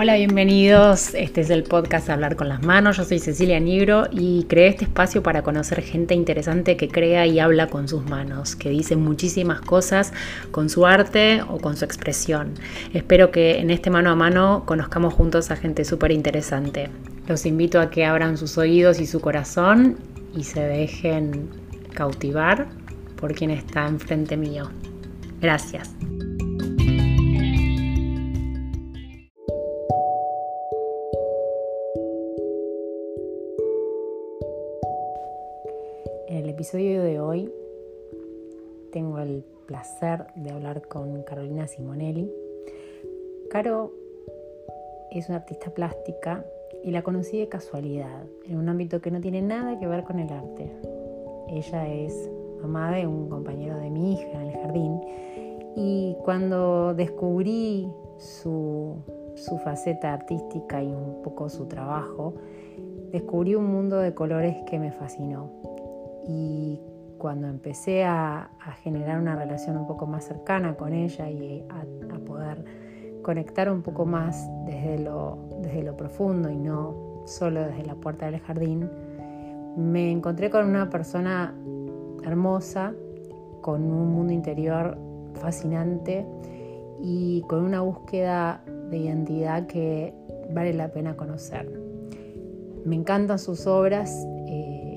Hola, bienvenidos. Este es el podcast Hablar con las Manos. Yo soy Cecilia Nigro y creé este espacio para conocer gente interesante que crea y habla con sus manos, que dice muchísimas cosas con su arte o con su expresión. Espero que en este mano a mano conozcamos juntos a gente súper interesante. Los invito a que abran sus oídos y su corazón y se dejen cautivar por quien está enfrente mío. Gracias. Tengo el placer de hablar con Carolina Simonelli. Caro es una artista plástica y la conocí de casualidad, en un ámbito que no tiene nada que ver con el arte. Ella es mamá de un compañero de mi hija en el jardín y cuando descubrí su, su faceta artística y un poco su trabajo, descubrí un mundo de colores que me fascinó y cuando empecé a, generar una relación un poco más cercana con ella y a, poder conectar un poco más desde lo, desde lo profundo y no solo desde la puerta del jardín, me encontré con una persona hermosa, con un mundo interior fascinante y con una búsqueda de identidad que vale la pena conocer. Me encantan sus obras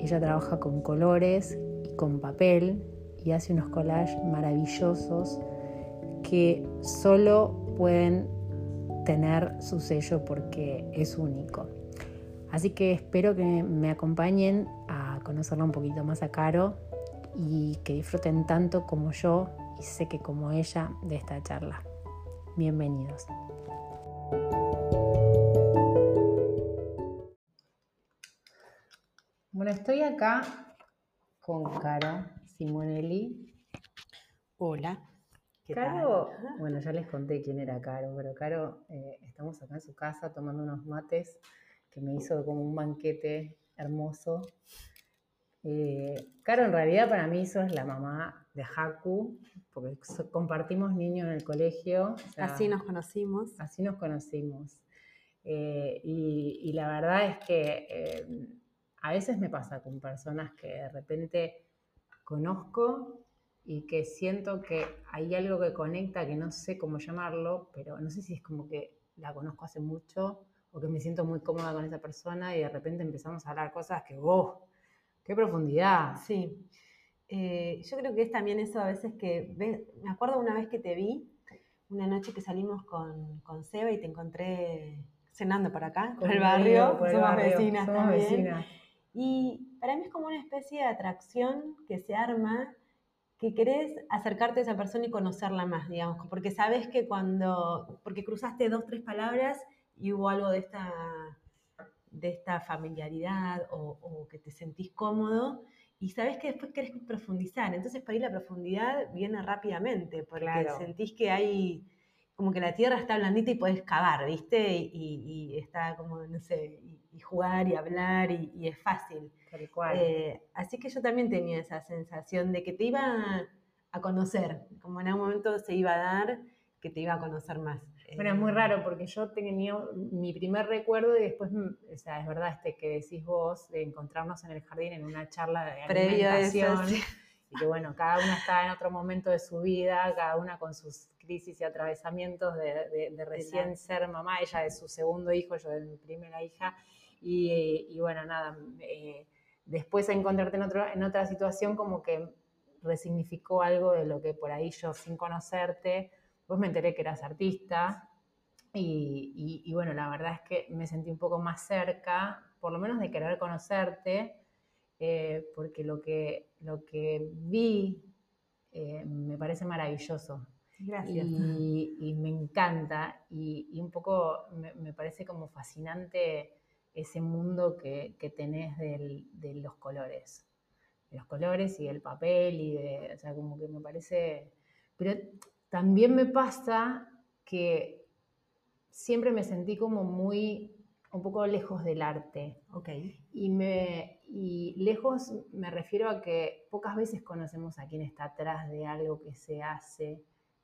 ella trabaja con colores con papel y hace unos collages maravillosos que solo pueden tener su sello porque es único. Así que espero que me acompañen a conocerla un poquito más a Caro y que disfruten tanto como yo y sé que como ella de esta charla. Bienvenidos. Bueno, estoy acá con Caro Simonelli. Hola. ¿Qué Caro, bueno, ya les conté quién era Caro, pero Caro, eh, estamos acá en su casa tomando unos mates que me hizo como un banquete hermoso. Eh, Caro, en realidad para mí eso es la mamá de Haku, porque compartimos niños en el colegio. así nos conocimos. Así nos conocimos. Eh, y, la verdad es que a veces me pasa con personas que de repente conozco y que siento que hay algo que conecta, que no sé cómo llamarlo, pero no sé si es como que la conozco hace mucho o que me siento muy cómoda con esa persona y de repente empezamos a hablar cosas que, ¡oh! ¡Qué profundidad! Sí. Eh, yo creo que es también eso a veces que, me acuerdo una vez que te vi, una noche que salimos con, con Seba y te encontré cenando por acá, por el barrio, somos vecinas también. Y para mí es como una especie de atracción que se arma, que querés acercarte a esa persona y conocerla más, digamos, porque sabes que cuando, porque cruzaste dos, tres palabras y hubo algo de esta, de esta familiaridad o, que te sentís cómodo y sabes que después querés profundizar. Entonces para ir la profundidad viene rápidamente, porque sentís que hay como que la tierra está blandita y puedes cavar, ¿viste? Y, está como, no sé, y, jugar y hablar y, es fácil. Eh, así que yo también tenía esa sensación de que te iba a conocer, como en algún momento se iba a dar, que te iba a conocer más. Bueno, es muy eh, raro porque yo tenía mi primer recuerdo y después, o sea, es verdad este que decís vos de encontrarnos en el jardín en una charla de alimentación. Y que bueno, cada una estaba en otro momento de su vida, cada una con sus crisis y atravesamientos de, recién ser mamá, ella de su segundo hijo, yo de mi primera hija, y, bueno, nada, eh, después de encontrarte en, otro, en otra situación como que resignificó algo de lo que por ahí yo sin conocerte, pues me enteré que eras artista, y, bueno, la verdad es que me sentí un poco más cerca, por lo menos de querer conocerte, eh, porque lo que, lo que vi eh, me parece maravilloso. Gracias. Y, me encanta y, un poco me, parece como fascinante ese mundo que, tenés de los colores. De los colores y del papel y de, o sea, como que me parece... Pero también me pasa que siempre me sentí como muy, un poco lejos del arte. Ok. Y, me, y lejos me refiero a que pocas veces conocemos a quién está atrás de algo que se hace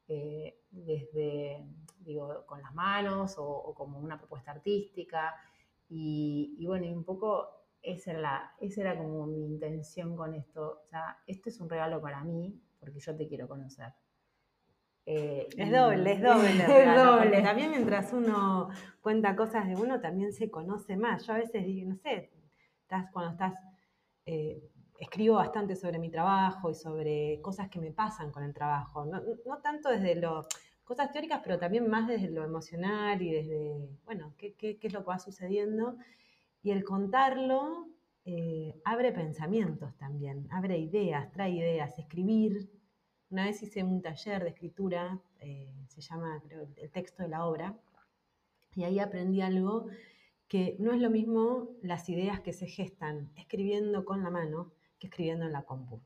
eh, desde, digo, con las manos o, como una propuesta artística. Y, bueno, y un poco esa era, esa era como mi intención con esto. O sea, esto es un regalo para mí porque yo te quiero conocer. Eh, es doble, es doble. es doble. También mientras uno cuenta cosas de uno, también se conoce más. Yo a veces digo, no sé, estás, cuando estás, eh, escribo bastante sobre mi trabajo y sobre cosas que me pasan con el trabajo. No, tanto desde lo, cosas teóricas, pero también más desde lo emocional y desde, bueno, qué, qué, qué es lo que va sucediendo. Y el contarlo eh, abre pensamientos también, abre ideas, trae ideas, escribir una vez hice un taller de escritura, eh, se llama, creo, el texto de la obra, y ahí aprendí algo que no es lo mismo las ideas que se gestan escribiendo con la mano que escribiendo en la compu.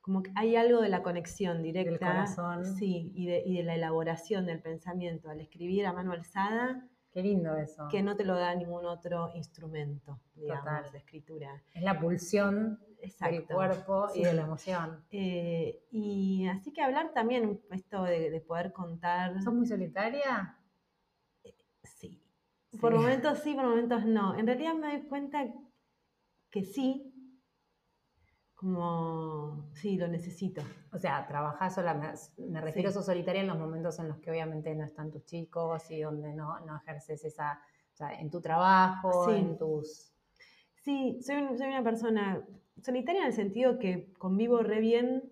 Como que hay algo de la conexión directa. Del corazón. Sí, y de, y de la elaboración del pensamiento al escribir a mano alzada Qué lindo eso. Que no te lo da ningún otro instrumento, digamos, de escritura. Es la pulsión del cuerpo y de la emoción. Eh, y así que hablar también, esto de, poder contar. ¿Sos muy solitaria? Eh, sí. Por momentos sí, por momentos no. En realidad me doy cuenta que sí, como, sí, lo necesito. O sea, trabajas sola, me, refiero a eso solitaria en los momentos en los que obviamente no están tus chicos y donde no, ejerces esa, o sea, en tu trabajo, en tus... Sí, soy, soy una persona solitaria en el sentido que convivo re bien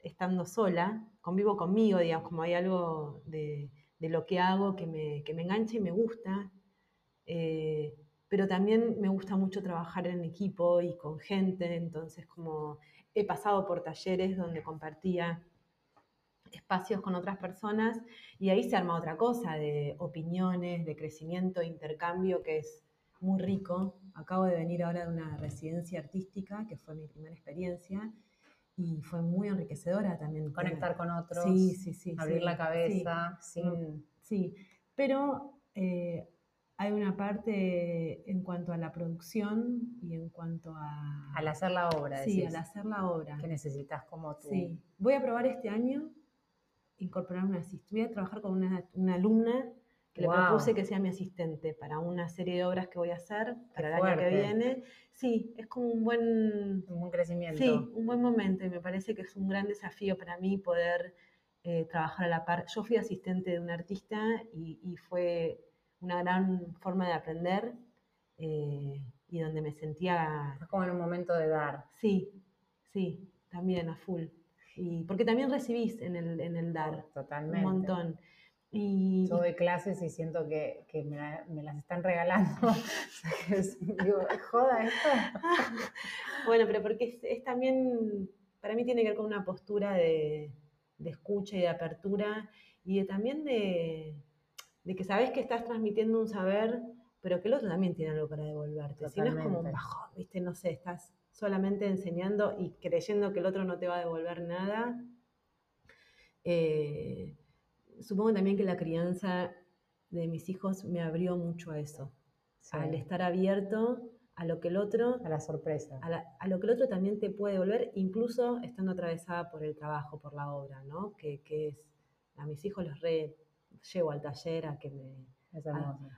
estando sola, convivo conmigo, digamos, como hay algo de, lo que hago que me, que me engancha y me gusta. Eh, pero también me gusta mucho trabajar en equipo y con gente, entonces como he pasado por talleres donde compartía espacios con otras personas y ahí se arma otra cosa de opiniones, de crecimiento, de intercambio que es muy rico. Acabo de venir ahora de una residencia artística, que fue mi primera experiencia, y fue muy enriquecedora también. Conectar con otros, sí, sí, sí, abrir la cabeza, sí, sí. pero eh, hay una parte en cuanto a la producción y en cuanto a... Al hacer la obra, Sí, al hacer la obra. Que necesitas como tú. Sí. Voy a probar este año incorporar una asistente. Voy a trabajar con una, alumna que le propuse que sea mi asistente para una serie de obras que voy a hacer para el año que viene. Sí, es como un buen... Un buen crecimiento. Sí, un buen momento y me parece que es un gran desafío para mí poder eh, trabajar a la par. Yo fui asistente de un artista y fue una gran forma de aprender eh, y donde me sentía... como en un momento de dar. Sí, sí, también a full. Y, porque también recibís en el, en el dar Totalmente. un montón. Y, Yo doy clases y siento que, que me, las están regalando. digo, joda esto. bueno, pero porque es, es, también, para mí tiene que ver con una postura de, de escucha y de apertura y de, también de, de que sabes que estás transmitiendo un saber, pero que el otro también tiene algo para devolverte. Si no es como un bajón, ¿viste? No sé, estás solamente enseñando y creyendo que el otro no te va a devolver nada. Eh, supongo también que la crianza de mis hijos me abrió mucho a eso, al estar abierto a lo que el otro... A la sorpresa. A, lo que el otro también te puede devolver, incluso estando atravesada por el trabajo, por la obra, ¿no? Que, que es, a mis hijos los re llevo al taller a que me...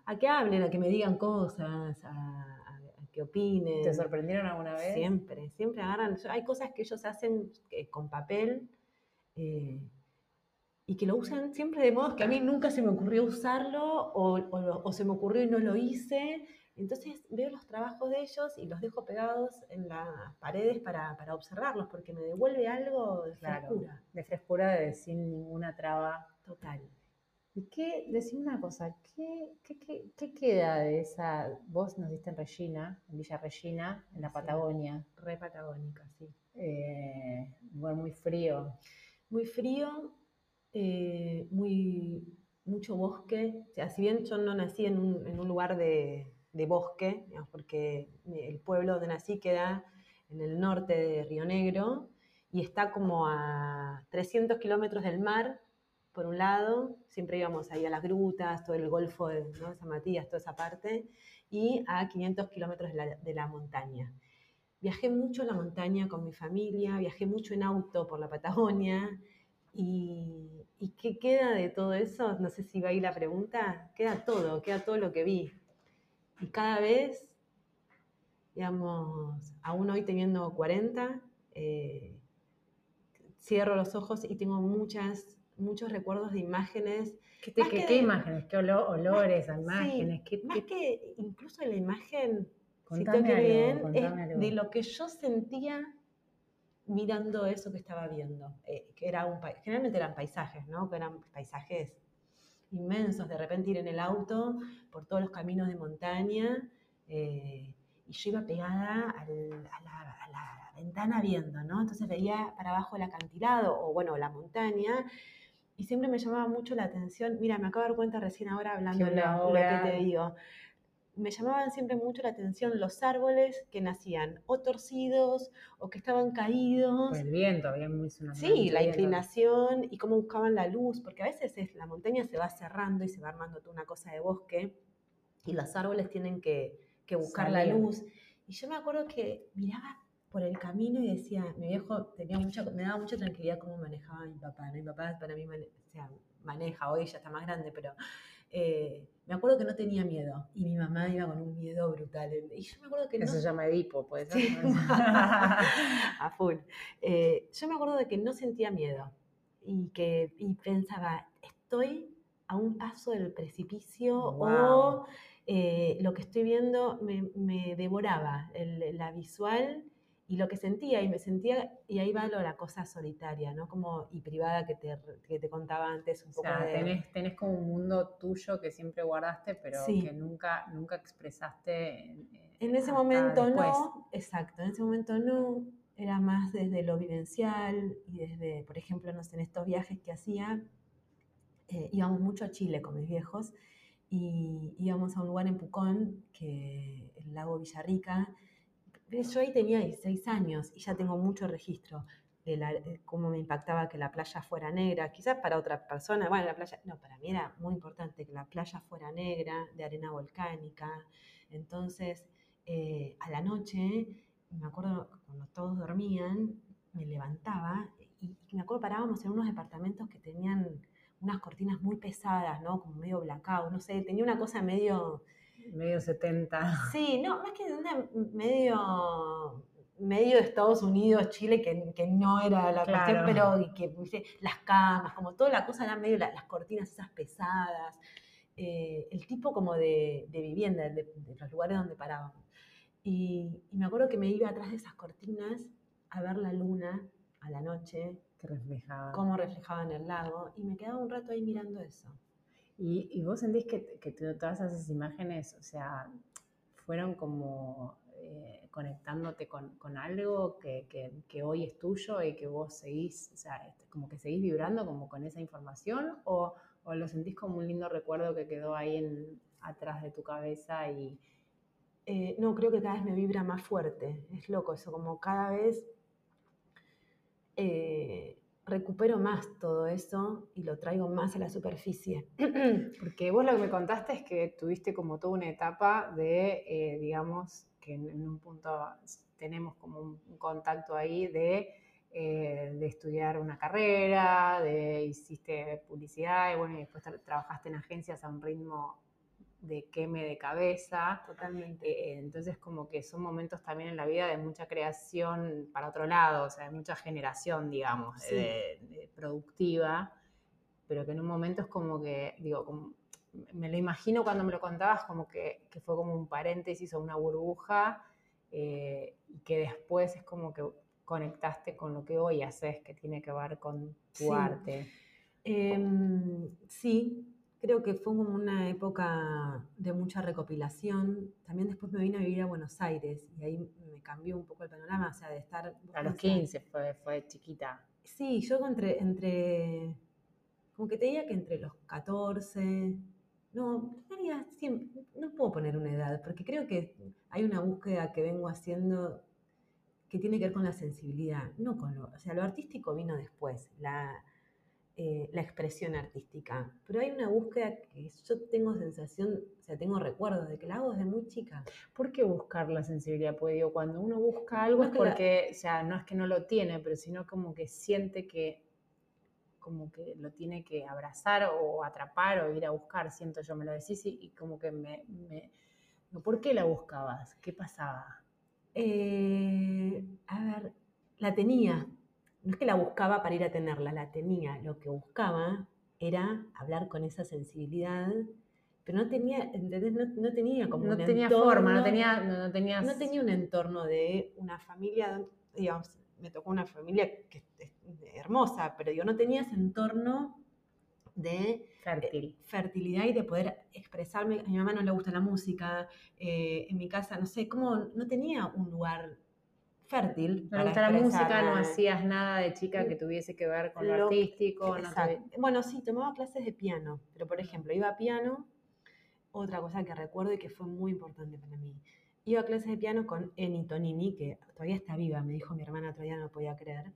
A, que hablen, a que me digan cosas, a, que opinen. ¿Te sorprendieron alguna vez? Siempre, siempre agarran. Hay cosas que ellos hacen eh, con papel eh, y que lo usan siempre de modo que a mí nunca se me ocurrió usarlo o, se me ocurrió y no lo hice. Entonces veo los trabajos de ellos y los dejo pegados en las paredes para, observarlos porque me devuelve algo de frescura. De frescura, de sin ninguna traba. Total. ¿Y qué, decime una cosa, ¿qué, qué, queda de esa, vos naciste en Regina, en Villa Regina, en la Patagonia? Re patagónica, sí. Eh, muy frío. Muy frío, eh, muy, mucho bosque. O sea, si bien yo no nací en un, en un lugar de, de bosque, porque el pueblo donde nací queda en el norte de Río Negro y está como a 300 kilómetros del mar, por un lado, siempre íbamos ahí a las grutas, todo el golfo de San Matías, toda esa parte, y a 500 kilómetros de la, montaña. Viajé mucho a la montaña con mi familia, viajé mucho en auto por la Patagonia, Y, ¿Y qué queda de todo eso? No sé si va ahí la pregunta. Queda todo, queda todo lo que vi. Y cada vez, digamos, aún hoy teniendo 40, eh, cierro los ojos y tengo muchas, muchos recuerdos de imágenes. ¿Qué, qué, imágenes? ¿Qué olores, imágenes? más que incluso la imagen, si te bien, es de lo que yo sentía mirando eso que estaba viendo, eh, que era un generalmente eran paisajes, ¿no? Que eran paisajes inmensos, de repente ir en el auto por todos los caminos de montaña, eh, y yo iba pegada a, la, ventana viendo, ¿no? Entonces veía para abajo el acantilado, o bueno, la montaña, y siempre me llamaba mucho la atención, mira, me acabo de dar cuenta recién ahora hablando de lo que te digo, me llamaban siempre mucho la atención los árboles que nacían o torcidos o que estaban caídos. Por el viento, había muy Sí, la inclinación y cómo buscaban la luz, porque a veces es, la montaña se va cerrando y se va armando toda una cosa de bosque y los árboles tienen que, buscar la luz. Y yo me acuerdo que miraba por el camino y decía, mi viejo tenía mucha, me daba mucha tranquilidad cómo manejaba mi papá. Mi papá para mí maneja, hoy ya está más grande, pero eh, me acuerdo que no tenía miedo y mi mamá iba con un miedo brutal. Y yo me acuerdo que Eso se llama Edipo, puede ser. a full. Eh, yo me acuerdo de que no sentía miedo y que pensaba, estoy a un paso del precipicio o eh, lo que estoy viendo me, devoraba, la visual y lo que sentía, y me sentía, y ahí va lo, la cosa solitaria, ¿no? Como, y privada que te, que te contaba antes un poco. O sea, tenés, tenés, como un mundo tuyo que siempre guardaste, pero que nunca, nunca expresaste. En, ese momento no, exacto, en ese momento no, era más desde lo vivencial y desde, por ejemplo, no sé, en estos viajes que hacía, eh, íbamos mucho a Chile con mis viejos y íbamos a un lugar en Pucón, que el lago Villarrica, yo ahí tenía 16 años y ya tengo mucho registro de, cómo me impactaba que la playa fuera negra. Quizás para otra persona, bueno, la playa, no, para mí era muy importante que la playa fuera negra, de arena volcánica. Entonces, eh, a la noche, me acuerdo cuando todos dormían, me levantaba y, me acuerdo parábamos en unos departamentos que tenían unas cortinas muy pesadas, ¿no? Como medio blackout, no sé, tenía una cosa medio medio 70. Sí, no, más que medio medio de Estados Unidos, Chile, que, no era la cuestión, pero que las camas, como toda la cosa era medio las cortinas esas pesadas, eh, el tipo como de, vivienda, de, los lugares donde parábamos. Y, me acuerdo que me iba atrás de esas cortinas a ver la luna a la noche, que reflejaba. cómo reflejaba en el lago, y me quedaba un rato ahí mirando eso. Y, vos sentís que, todas esas imágenes, o sea, fueron como eh, conectándote con, algo que, hoy es tuyo y que vos seguís, o sea, este, como que seguís vibrando como con esa información o, lo sentís como un lindo recuerdo que quedó ahí en, atrás de tu cabeza y... Eh, no, creo que cada vez me vibra más fuerte, es loco eso, como cada vez... Eh, recupero más todo eso y lo traigo más a la superficie. Porque vos lo que me contaste es que tuviste como toda una etapa de, eh, digamos, que en, un punto tenemos como un, contacto ahí de, eh, de, estudiar una carrera, de hiciste publicidad y bueno, y después trabajaste en agencias a un ritmo de queme de cabeza. Totalmente. Eh, entonces, como que son momentos también en la vida de mucha creación para otro lado, o sea, de mucha generación, digamos, productiva, pero que en un momento es como que, digo, me lo imagino cuando me lo contabas como que, fue como un paréntesis o una burbuja eh, y que después es como que conectaste con lo que hoy haces, que tiene que ver con tu arte. Em, sí, creo que fue como una época de mucha recopilación. También después me vine a vivir a Buenos Aires y ahí me cambió un poco el panorama, o sea, de estar... A los 15 fue, fue chiquita. Sí, yo entre, entre, como que te diría que entre los 14, no, siempre, no puedo poner una edad, porque creo que hay una búsqueda que vengo haciendo que tiene que ver con la sensibilidad, no con lo, o sea, lo artístico vino después, la, eh, la expresión artística. Pero hay una búsqueda que yo tengo sensación, o sea, tengo recuerdos de que la hago desde muy chica. ¿Por qué buscar la sensibilidad? Pues digo, cuando uno busca algo es porque, o sea, no es que no lo tiene, pero sino como que siente que como que lo tiene que abrazar o atrapar o ir a buscar, siento yo, me lo decís y, como que me, ¿Por qué la buscabas? ¿Qué pasaba? Eh, a ver, la tenía. No es que la buscaba para ir a tenerla, la tenía. Lo que buscaba era hablar con esa sensibilidad, pero no tenía, ¿entendés? No, tenía como no tenía forma, no tenía, no, tenía... no tenía un entorno de una familia, digamos, me tocó una familia que es hermosa, pero yo no tenía ese entorno de eh, fertilidad y de poder expresarme. A mi mamá no le gusta la música, eh, en mi casa, no sé, como no tenía un lugar fértil. No gusta la música, no hacías nada de chica que tuviese que ver con lo, artístico. Bueno, sí, tomaba clases de piano, pero por ejemplo, iba a piano, otra cosa que recuerdo y que fue muy importante para mí. Iba a clases de piano con Eni Tonini, que todavía está viva, me dijo mi hermana, todavía no podía creer.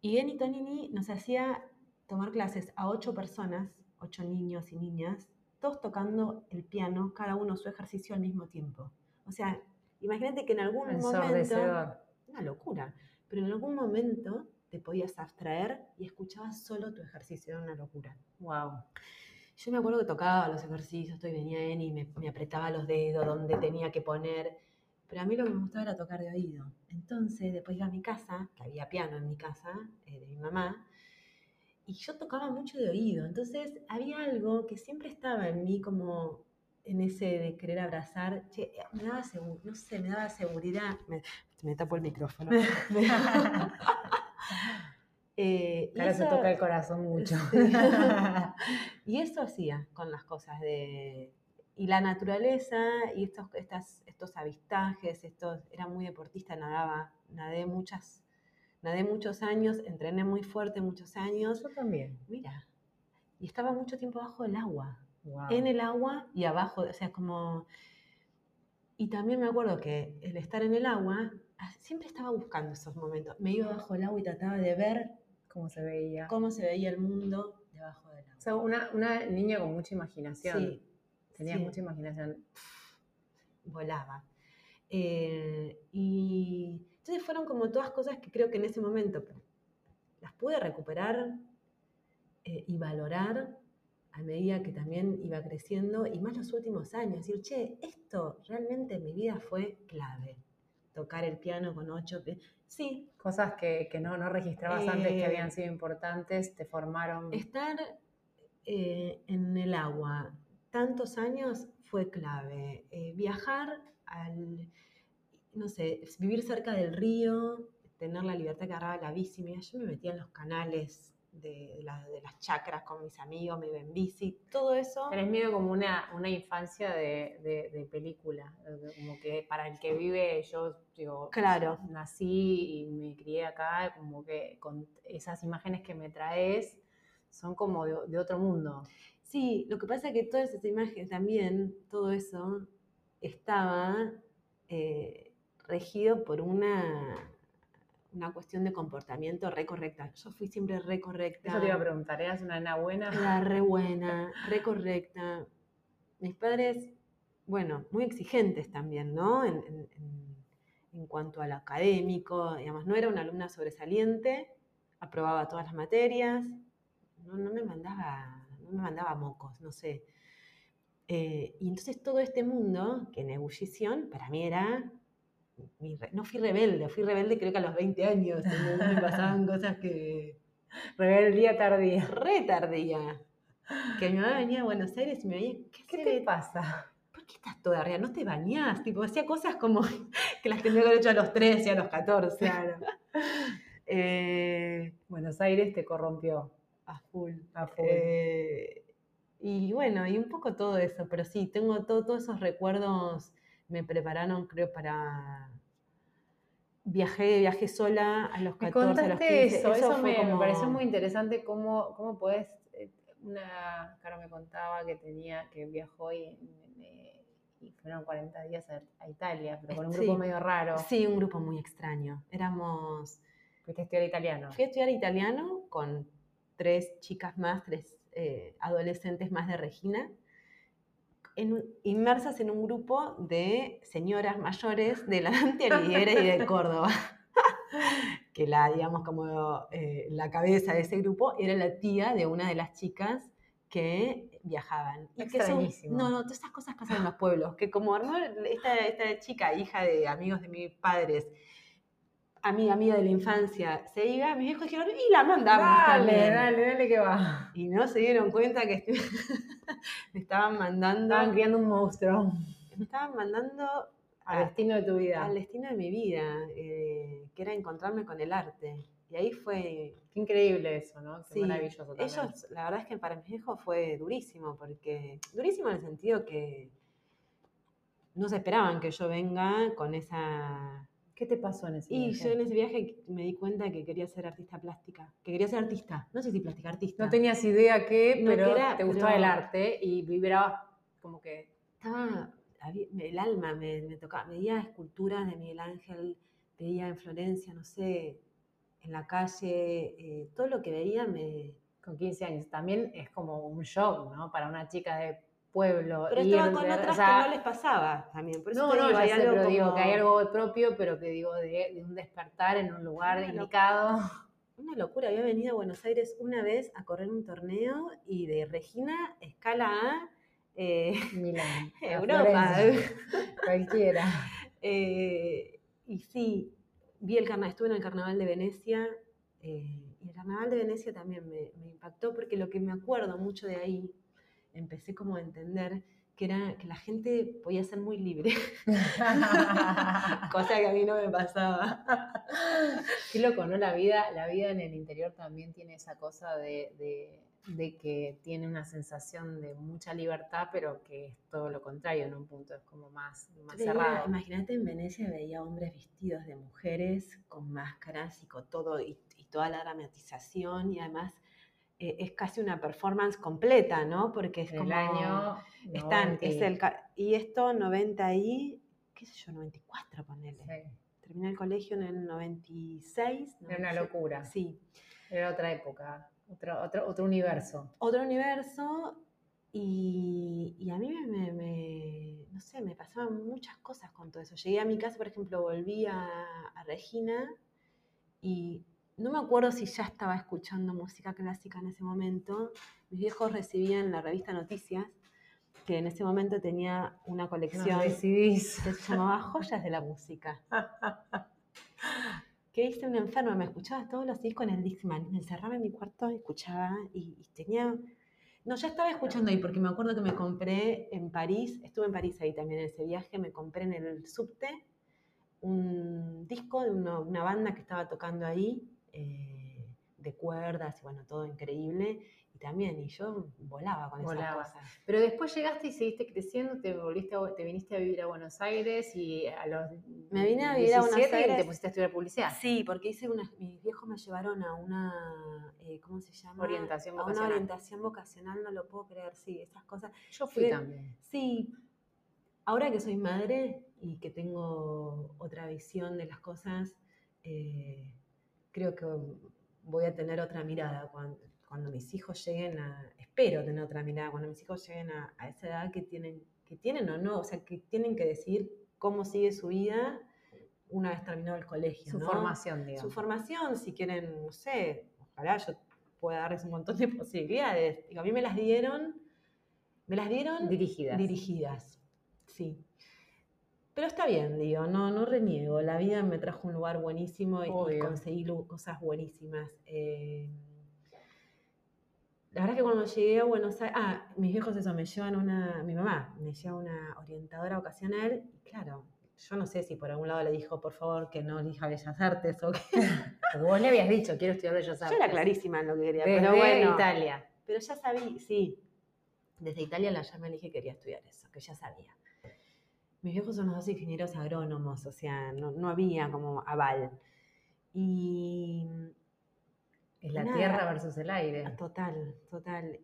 Y Eni Tonini nos hacía tomar clases a ocho personas, ocho niños y niñas, todos tocando el piano, cada uno su ejercicio al mismo tiempo. O sea, imagínate que en algún momento... Una locura. Pero en algún momento te podías abstraer y escuchabas solo tu ejercicio, era una locura. Wow. Yo me acuerdo que tocaba los ejercicios, estoy venía en y me, me, apretaba los dedos donde tenía que poner, pero a mí lo que me gustaba era tocar de oído. Entonces, después iba a mi casa, que había piano en mi casa, eh, de mi mamá, y yo tocaba mucho de oído, entonces había algo que siempre estaba en mí como en ese de querer abrazar, che, me daba no sé, me daba seguridad, me, me tapo el micrófono. eh, Ahora se toca el corazón mucho. y eso hacía con las cosas de... Y la naturaleza y estos, estas, estos avistajes, estos, era muy deportista, nadaba, nadé muchas nadé muchos años, entrené muy fuerte muchos años. Yo también. Mira, y estaba mucho tiempo bajo el agua. En el agua y abajo, o sea, como... Y también me acuerdo que el estar en el agua, ah, siempre estaba buscando esos momentos. Me iba bajo el agua y trataba de ver cómo se veía. Cómo se veía el mundo debajo del agua. O sea, una, una niña con mucha imaginación. Sí. Tenía mucha imaginación. Volaba. Eh, y entonces fueron como todas cosas que creo que en ese momento las pude recuperar eh, y valorar a medida que también iba creciendo y más los últimos años. Decir, che, esto realmente en mi vida fue clave. Tocar el piano con ocho... Sí. Cosas que, no, no registrabas antes que habían sido importantes, te formaron. Estar eh, en el agua tantos años fue clave. Eh, viajar al no sé, vivir cerca del río, tener la libertad que agarraba la bici. Mira, yo me metía en los canales de, las chacras con mis amigos, me iba en bici, todo eso. Tenés miedo como una, una infancia de, película, como que para el que vive, yo digo, claro. nací y me crié acá, como que con esas imágenes que me traes son como de, otro mundo. Sí, lo que pasa es que todas esas imágenes también, todo eso, estaba... Eh, regido por una, una cuestión de comportamiento re correcta. Yo fui siempre re correcta. Eso te iba a preguntar, ¿eras una nena buena? Era re buena, re correcta. Mis padres, bueno, muy exigentes también, ¿no? En, en, cuanto al académico, digamos, no era una alumna sobresaliente, aprobaba todas las materias, no, no me mandaba, no me mandaba mocos, no sé. Eh, y entonces todo este mundo, que en ebullición, para mí era no fui rebelde, fui rebelde creo que a los 20 años, me pasaban cosas que... Rebeldía tardía. Re tardía. Que mi mamá venía a Buenos Aires y me veía, ¿qué, te pasa? ¿Por qué estás toda arriba? ¿No te bañás? Tipo, hacía cosas como que las tendría que haber hecho a los 13, a los 14. Claro. Eh, Buenos Aires te corrompió. A full. A full. Eh, y bueno, y un poco todo eso, pero sí, tengo todos esos recuerdos me prepararon, creo, para... Viajé, viajé sola a los 14, a los 15. Eso, eso, me, pareció muy interesante cómo, cómo puedes... Eh, una, cara me contaba que tenía, que viajó y, y fueron 40 días a, Italia, pero con un grupo medio raro. Sí, un grupo muy extraño. Éramos... ¿Fuiste a estudiar italiano? Fui a estudiar italiano con tres chicas más, tres eh, adolescentes más de Regina inmersas en un grupo de señoras mayores de la Dante y de Córdoba. que la, digamos, como eh, la cabeza de ese grupo era la tía de una de las chicas que viajaban. Y que son, no, no, todas estas cosas pasan en los pueblos, que como armó esta, esta chica, hija de amigos de mis padres, amiga mía de la infancia, se iba, mis hijos dijeron, y la mandamos dale, Dale, dale, que va. Y no se dieron cuenta que me estaban mandando... Estaban criando un monstruo. Me estaban mandando... Al destino de tu vida. Al destino de mi vida, eh, que era encontrarme con el arte. Y ahí fue... Qué increíble eso, ¿no? Qué maravilloso también. Ellos, la verdad es que para mis hijos fue durísimo, porque... Durísimo en el sentido que no se esperaban que yo venga con esa ¿Qué te pasó en ese viaje? Y yo en ese viaje me di cuenta que quería ser artista plástica, que quería ser artista, no sé si plástica, artista. No tenías idea qué, pero te gustaba el arte y vibrabas como que... Estaba, el alma me, me tocaba, veía esculturas de Miguel Ángel, veía en Florencia, no sé, en la calle, eh, todo lo que veía me... Con 15 años, también es como un shock, ¿no? Para una chica de pueblo. Pero estaba con otras que no les pasaba también. Por eso no, no, digo, hay algo pero digo que hay algo propio, pero que digo de, un despertar en un lugar indicado. Una locura, había venido a Buenos Aires una vez a correr un torneo y de Regina, escala A, eh, Milán, Europa. Cualquiera. Eh, y sí, vi el carnaval, estuve en el carnaval de Venecia. Eh, y el carnaval de Venecia también me, me impactó porque lo que me acuerdo mucho de ahí empecé como a entender que era que la gente podía ser muy libre. Cosa que a mí no me pasaba. Qué loco, ¿no? La vida, la vida en el interior también tiene esa cosa de, que tiene una sensación de mucha libertad, pero que es todo lo contrario, en un punto es como más, más cerrado. Imagínate en Venecia veía hombres vestidos de mujeres con máscaras y con todo y, y toda la dramatización y además eh, es casi una performance completa, ¿no? Porque es como... El año... Están, es el, y esto 90 y, qué sé yo, 94, ponele. Sí. Terminé el colegio en el 96. Era una locura. Sí. Era otra época, otro, otro, otro universo. Otro universo y, y, a mí me, me, no sé, me pasaban muchas cosas con todo eso. Llegué a mi casa, por ejemplo, volví a, a Regina y no me acuerdo si ya estaba escuchando música clásica en ese momento. Mis viejos recibían la revista Noticias, que en ese momento tenía una colección que se llamaba Joyas de la Música. que hice una enferma, me escuchaba todos los discos en el Discman. Me encerraba en mi cuarto, escuchaba y, y tenía... No, ya estaba escuchando ahí porque me acuerdo que me compré en París, estuve en París ahí también en ese viaje, me compré en el subte un disco de una banda que estaba tocando ahí eh, de cuerdas y bueno, todo increíble. Y también, y yo volaba con esas cosas. Pero después llegaste y seguiste creciendo, te volviste te viniste a vivir a Buenos Aires y a los Me vine a vivir a Buenos Aires. y te pusiste a estudiar publicidad. Sí, porque hice una, mis viejos me llevaron a una, eh, ¿cómo se llama? Orientación vocacional. A una orientación vocacional, no lo puedo creer, sí, esas cosas. Yo fui también. Sí, ahora que soy madre y que tengo otra visión de las cosas, eh, creo que voy a tener otra mirada cuando, cuando, mis hijos lleguen a, espero tener otra mirada, cuando mis hijos lleguen a, esa edad que tienen, que tienen o no, o sea, que tienen que decidir cómo sigue su vida una vez terminado el colegio. Su formación, digamos. Su formación, si quieren, no sé, ojalá yo pueda darles un montón de posibilidades. Digo, a mí me las dieron, me las dieron dirigidas. Dirigidas, sí. Pero está bien, digo, no, no reniego. La vida me trajo un lugar buenísimo y, conseguí cosas buenísimas. Eh, la verdad es que cuando llegué a Buenos Aires, ah, mis viejos eso, me llevan una, mi mamá me lleva una orientadora ocasional y claro, yo no sé si por algún lado le dijo, por favor, que no elija Bellas Artes o que... vos le habías dicho, quiero estudiar Bellas Artes. Yo era clarísima en lo que quería, desde pero bueno. Italia. Pero ya sabía, sí, desde Italia la llamé y dije que quería estudiar eso, que ya sabía. Mis viejos son los dos ingenieros agrónomos, o sea, no, había como aval. Y. Es la tierra versus el aire. Total, total.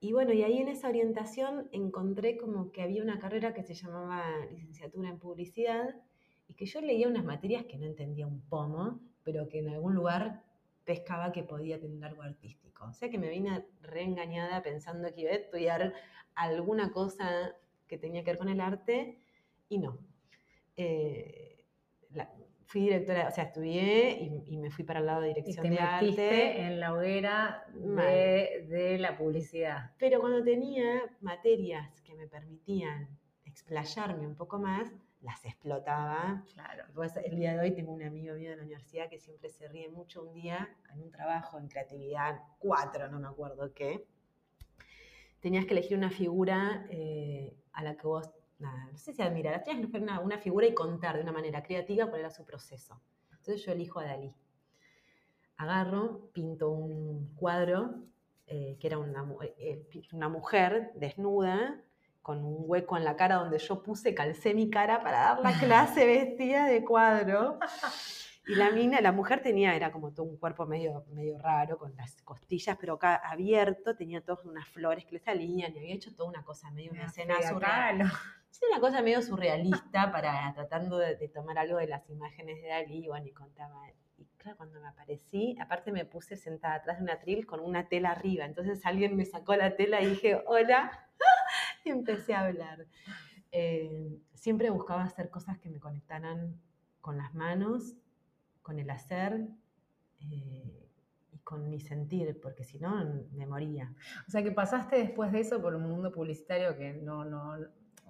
Y bueno, y ahí en esa orientación encontré como que había una carrera que se llamaba licenciatura en publicidad y que yo leía unas materias que no entendía un pomo, pero que en algún lugar pescaba que podía tener algo artístico. O sea que me vine reengañada pensando que iba a estudiar alguna cosa que tenía que ver con el arte y no. Eh, fui directora, o sea, estudié y, me fui para el lado de dirección y te de arte. en la hoguera de, de, la publicidad. Pero cuando tenía materias que me permitían explayarme un poco más, las explotaba. Claro. Pues el día de hoy tengo un amigo mío de la universidad que siempre se ríe mucho. Un día, en un trabajo en creatividad, cuatro, no me acuerdo qué, tenías que elegir una figura eh, a la que vos no sé si admirar, tenías que una, una figura y contar de una manera creativa cuál era su proceso. Entonces yo elijo a Dalí. Agarro, pinto un cuadro eh, que era una, eh, una mujer desnuda con un hueco en la cara donde yo puse, calcé mi cara para dar la clase vestida de cuadro. Y la mina, la mujer tenía, era como todo un cuerpo medio, medio raro, con las costillas, pero acá abierto, tenía todas unas flores que le salían y había hecho toda una cosa medio, una escena surreal. Sí, una cosa medio surrealista para tratando de, tomar algo de las imágenes de Dalí, bueno, y contaba. Y claro, cuando me aparecí, aparte me puse sentada atrás de una atril con una tela arriba. Entonces alguien me sacó la tela y dije, hola, y empecé a hablar. Eh, siempre buscaba hacer cosas que me conectaran con las manos con el hacer eh, y con mi sentir, porque si no me moría. O sea que pasaste después de eso por un mundo publicitario que no, no,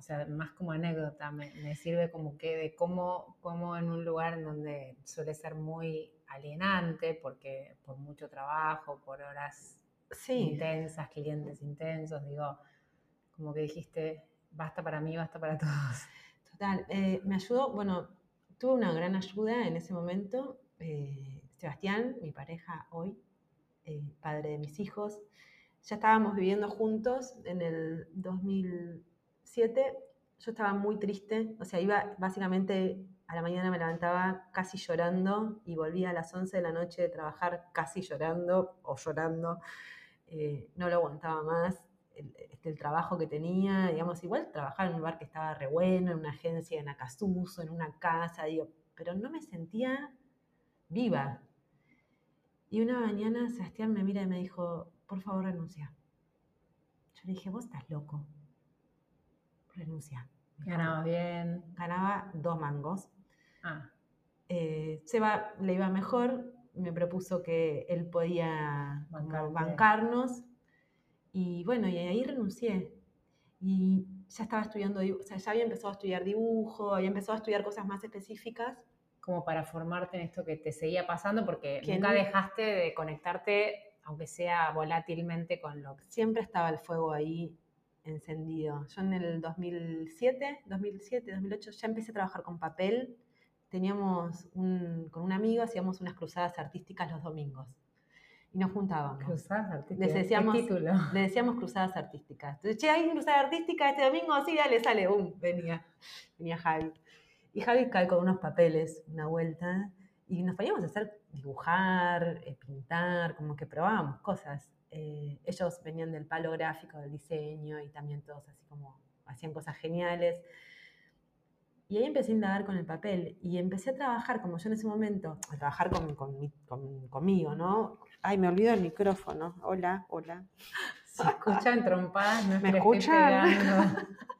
o sea, más como anécdota, me, sirve como que de cómo, cómo en un lugar en donde suele ser muy alienante, porque por mucho trabajo, por horas intensas, clientes intensos, digo, como que dijiste, basta para mí, basta para todos. Total, eh, me ayudó, bueno, tuve una gran ayuda en ese momento. Eh, Sebastián, mi pareja hoy, eh, padre de mis hijos, ya estábamos viviendo juntos en el 2007. Yo estaba muy triste, o sea, iba básicamente a la mañana me levantaba casi llorando y volvía a las 11 de la noche de trabajar casi llorando o llorando. Eh, no lo aguantaba más. El, este, el, trabajo que tenía, digamos, igual trabajaba en un lugar que estaba re bueno, en una agencia en Acasuso, en una casa, digo, pero no me sentía viva. Y una mañana Sebastián me mira y me dijo, por favor renuncia. Yo le dije, vos estás loco. Renuncia. Ganaba bien. Ganaba dos mangos. Ah. Eh, Seba le iba mejor, me propuso que él podía bancarnos y bueno, y ahí renuncié. Y ya estaba estudiando, o sea, ya había empezado a estudiar dibujo, había empezado a estudiar cosas más específicas. Como para formarte en esto que te seguía pasando, porque nunca dejaste de conectarte, aunque sea volátilmente, con lo que... Siempre estaba el fuego ahí encendido. Yo en el 2007, 2007, 2008 ya empecé a trabajar con papel. Teníamos un, con un amigo, hacíamos unas cruzadas artísticas los domingos y nos juntábamos. Cruzadas artísticas. Le decíamos, le decíamos cruzadas artísticas. Entonces, che, hay cruzada artística este domingo, así, dale, sale, um, venía, venía Javi. Y Javi cae con unos papeles, una vuelta, y nos poníamos a hacer, dibujar, eh, pintar, como que probábamos cosas. Eh, ellos venían del palo gráfico, del diseño, y también todos así como hacían cosas geniales. Y ahí empecé a indagar con el papel y empecé a trabajar, como yo en ese momento, a trabajar con, con, conmigo, ¿no? Ay, me olvido el micrófono. Hola, hola. Se escuchan trompadas, no ¿Me escuchan?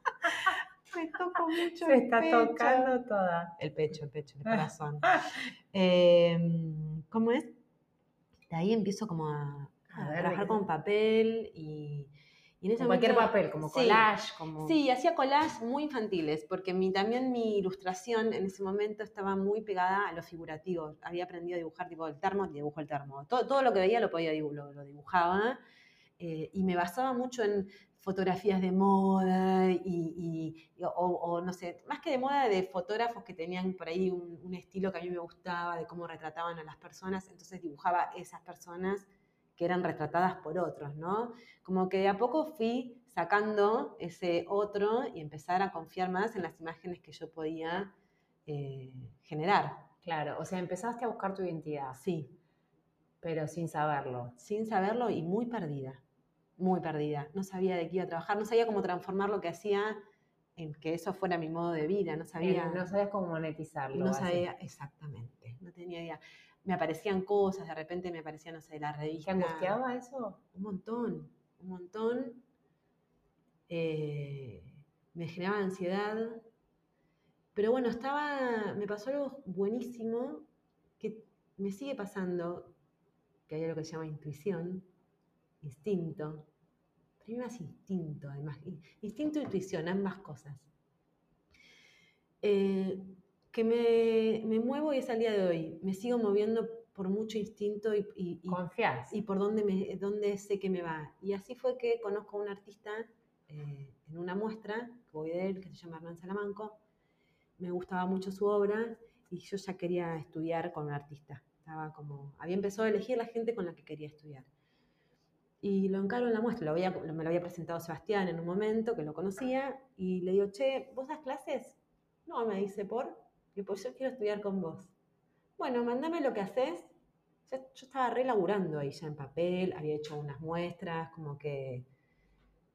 me toco mucho Se está tocando toda. El pecho, el pecho, el corazón. Em, ¿Cómo es? De ahí empiezo como a, trabajar con papel y y cualquier papel, como collage, como... Sí, hacía collage muy infantiles, porque mi, también mi ilustración en ese momento estaba muy pegada a lo figurativo. Había aprendido a dibujar tipo el termo, dibujo el termo. Todo, todo lo que veía lo podía lo, lo dibujaba. Eh, y me basaba mucho en fotografías de moda y, o, no sé, más que de moda, de fotógrafos que tenían por ahí un, un estilo que a mí me gustaba, de cómo retrataban a las personas. Entonces dibujaba esas personas que eran retratadas por otros, ¿no? Como que de a poco fui sacando ese otro y empezar a confiar más en las imágenes que yo podía eh, generar. Claro, o sea, empezaste a buscar tu identidad. Sí. Pero sin saberlo. Sin saberlo y muy perdida, muy perdida. No sabía de qué iba a trabajar, no sabía cómo transformar lo que hacía en que eso fuera mi modo de vida, no sabía. no sabías cómo monetizarlo. No sabía, exactamente, no tenía idea me aparecían cosas, de repente me aparecían, no sé, la revista. ¿Te angustiaba eso? Un montón, un montón. Eh, me generaba ansiedad Pero bueno, estaba, me pasó algo buenísimo que me sigue pasando, que hay algo que se llama intuición, instinto, pero más instinto, además, instinto e intuición, ambas cosas. Eh, que me, me, muevo y es al día de hoy. Me sigo moviendo por mucho instinto y, y, y por donde, me, donde sé que me va. Y así fue que conozco a un artista eh, en una muestra, que voy de él, que se llama Hernán Salamanco. Me gustaba mucho su obra y yo ya quería estudiar con un artista. Estaba como, había empezado a elegir la gente con la que quería estudiar. Y lo encargo en la muestra, lo había, me lo había presentado Sebastián en un momento, que lo conocía, y le digo, che, ¿vos das clases? No, me dice, ¿por? Y pues yo quiero estudiar con vos. Bueno, mándame lo que haces. yo estaba relaburando ahí ya en papel, había hecho unas muestras, como que...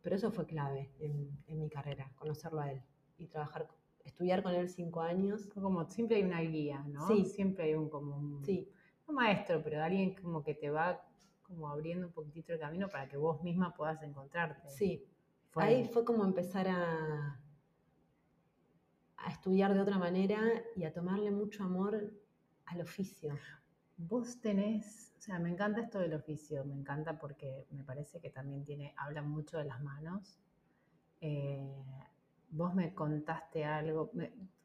Pero eso fue clave en, mi carrera, conocerlo a él y trabajar, estudiar con él cinco años. Como siempre hay una guía, ¿no? Sí. Siempre hay un como un, sí. maestro, pero alguien como que te va como abriendo un poquitito el camino para que vos misma puedas encontrarte. Sí. Ahí fue como empezar a, a estudiar de otra manera y a tomarle mucho amor al oficio. Vos tenés, o sea, me encanta esto del oficio, me encanta porque me parece que también tiene, habla mucho de las manos. Eh, vos me contaste algo,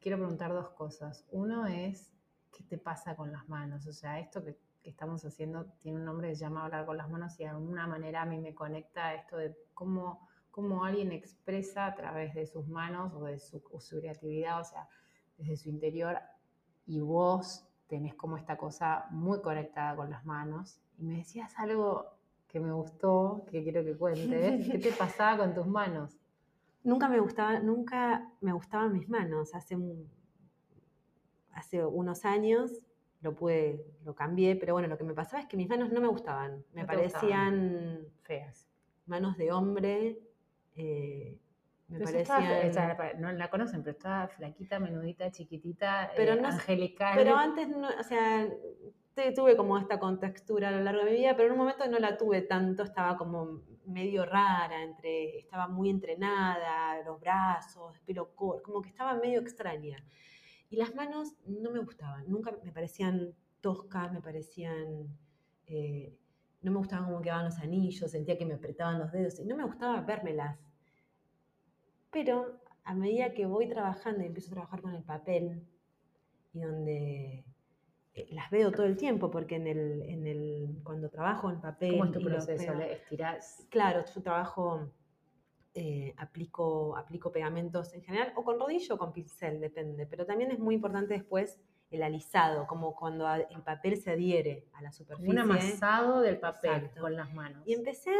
quiero preguntar dos cosas. Uno es, ¿qué te pasa con las manos? O sea, esto que, estamos haciendo tiene un nombre que se llama hablar con las manos y de alguna manera a mí me conecta esto de cómo cómo alguien expresa a través de sus manos o de su, creatividad, o sea, desde su interior, y vos tenés como esta cosa muy conectada con las manos. Y me decías algo que me gustó, que quiero que cuentes. ¿Qué te pasaba con tus manos? Nunca me gustaba, nunca me gustaban mis manos. Hace, hace unos años lo pude, lo cambié, pero bueno, lo que me pasaba es que mis manos no me gustaban. Me parecían feas. Manos de hombre, eh, me parecía. no la conocen, pero estaba flaquita, menudita, chiquitita, pero eh, angelical. Pero antes, no, o sea, tuve como esta contextura a lo largo de mi vida, pero en un momento no la tuve tanto, estaba como medio rara, entre, estaba muy entrenada, los brazos, pelo corto, como que estaba medio extraña. Y las manos no me gustaban, nunca me parecían toscas, me parecían eh, no me gustaba cómo quedaban los anillos, sentía que me apretaban los dedos y no me gustaba vérmelas. Pero a medida que voy trabajando y empiezo a trabajar con el papel y donde eh, las veo todo el tiempo, porque en el, en el, cuando trabajo en papel... ¿Cómo es tu proceso? ¿Le estirás? Claro, yo trabajo, eh, aplico, aplico pegamentos en general, o con rodillo o con pincel, depende, pero también es muy importante después el alisado, como cuando el papel se adhiere a la superficie. Un amasado del papel con las manos. Y empecé,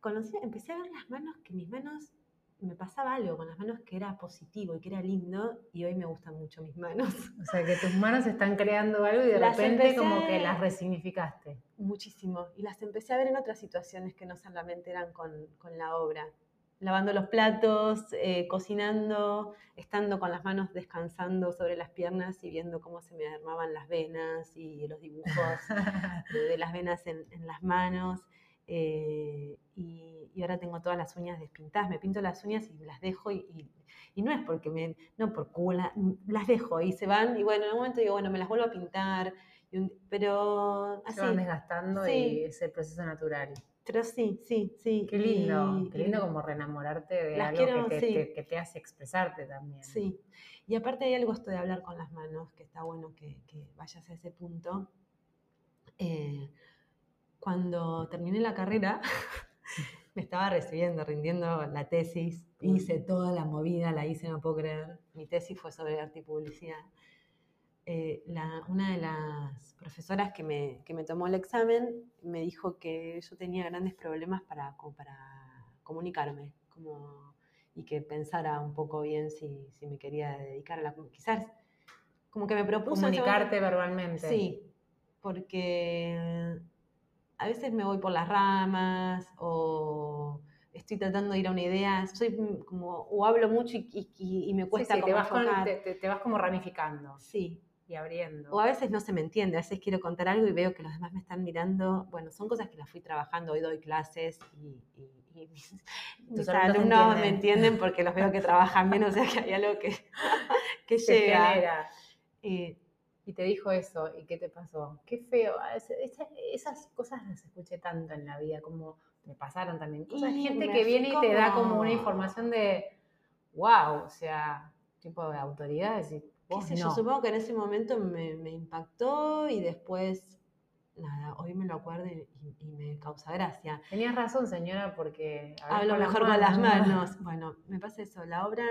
conocí, empecé a ver las manos, que mis manos, me pasaba algo con las manos que era positivo y que era lindo, y hoy me gustan mucho mis manos. O sea, que tus manos están creando algo y de repente como que las resignificaste. Muchísimo. Y las empecé a ver en otras situaciones que no solamente eran con, con la obra lavando los platos, eh, cocinando, estando con las manos descansando sobre las piernas y viendo cómo se me armaban las venas y los dibujos de, las venas en, las manos. Eh, y, ahora tengo todas las uñas despintadas, me pinto las uñas y las dejo y, no es porque me, no por cula, las dejo y se van y bueno, en un momento digo, bueno, me las vuelvo a pintar, pero así. Se van desgastando y es el proceso natural. Pero sí, sí, sí. Qué lindo, qué lindo como reenamorarte de algo que, te, hace expresarte también. Sí, y aparte hay algo esto de hablar con las manos, que está bueno que, vayas a ese punto. Eh, cuando terminé la carrera, me estaba recibiendo, rindiendo la tesis, hice toda la movida, la hice, no puedo creer. Mi tesis fue sobre arte y publicidad. Eh, una de las profesoras que me, que me, tomó el examen me dijo que yo tenía grandes problemas para, para comunicarme como, y que pensara un poco bien si, si, me quería dedicar a la... Quizás como que me propuso... Comunicarte verbalmente. Sí, porque a veces me voy por las ramas o estoy tratando de ir a una idea, soy como, o hablo mucho y, y, me cuesta como te, vas te, te, vas como ramificando. Sí, y abriendo. O a veces no se me entiende, a veces quiero contar algo y veo que los demás me están mirando. Bueno, son cosas que las fui trabajando, hoy doy clases y, mis, alumnos me entienden porque los veo que trabajan bien, o sea que hay algo que, que llega. y te dijo eso, ¿y qué te pasó? Qué feo. Ah, esas cosas las escuché tanto en la vida, como me pasaron también. Cosas, gente que viene y te da como una información de, wow, o sea, tipo de autoridad, decir, yo supongo que en ese momento me, impactó y después, nada, hoy me lo acuerdo y, me causa gracia. Tenías razón, señora, porque... Hablo mejor con las manos. Bueno, me pasa eso, la obra,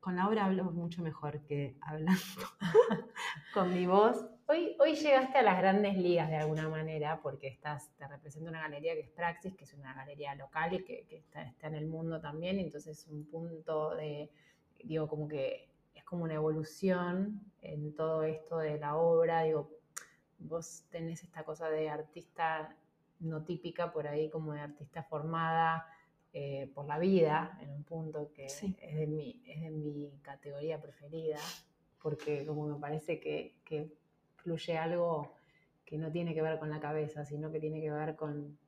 con la obra hablo mucho mejor que hablando con mi voz. Hoy, hoy llegaste a las grandes ligas de alguna manera porque estás, te representa una galería que es Praxis, que es una galería local y que, está, está en el mundo también, entonces es un punto de, digo, como que como una evolución en todo esto de la obra. Digo, vos tenés esta cosa de artista no típica por ahí, como de artista formada eh, por la vida, en un punto que es, de mi, es de mi categoría preferida, porque como me parece que, que fluye algo que no tiene que ver con la cabeza, sino que tiene que ver con,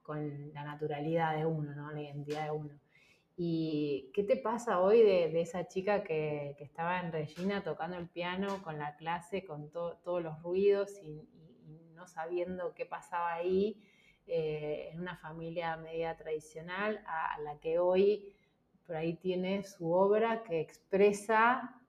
con la naturalidad de uno, ¿no? la identidad de uno. ¿Y qué te pasa hoy de, esa chica que, estaba en Regina tocando el piano con la clase, con todos los ruidos y, no sabiendo qué pasaba ahí, eh, en una familia media tradicional, a, la que hoy por ahí tiene su obra que expresa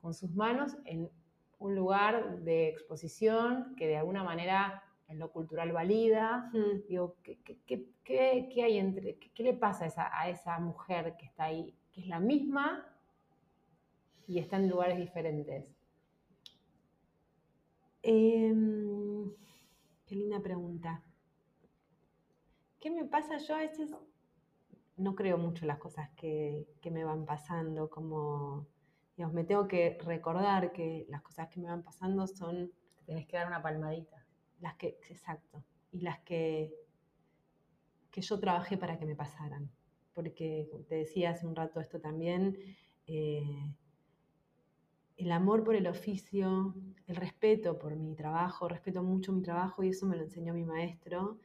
con sus manos en un lugar de exposición que de alguna manera en lo cultural valida. Digo, ¿qué, hay entre, qué, le pasa a esa, a esa, mujer que está ahí, que es la misma y está en lugares diferentes? Em, qué linda pregunta. ¿Qué me pasa? Yo a veces no creo mucho las cosas que, que me van pasando, como, digamos, me tengo que recordar que las cosas que me van pasando son... Tienes que dar una palmadita las que, exacto, y las que, que yo trabajé para que me pasaran. Porque, te decía hace un rato esto también, eh, el amor por el oficio, el respeto por mi trabajo, respeto mucho mi trabajo y eso me lo enseñó mi maestro,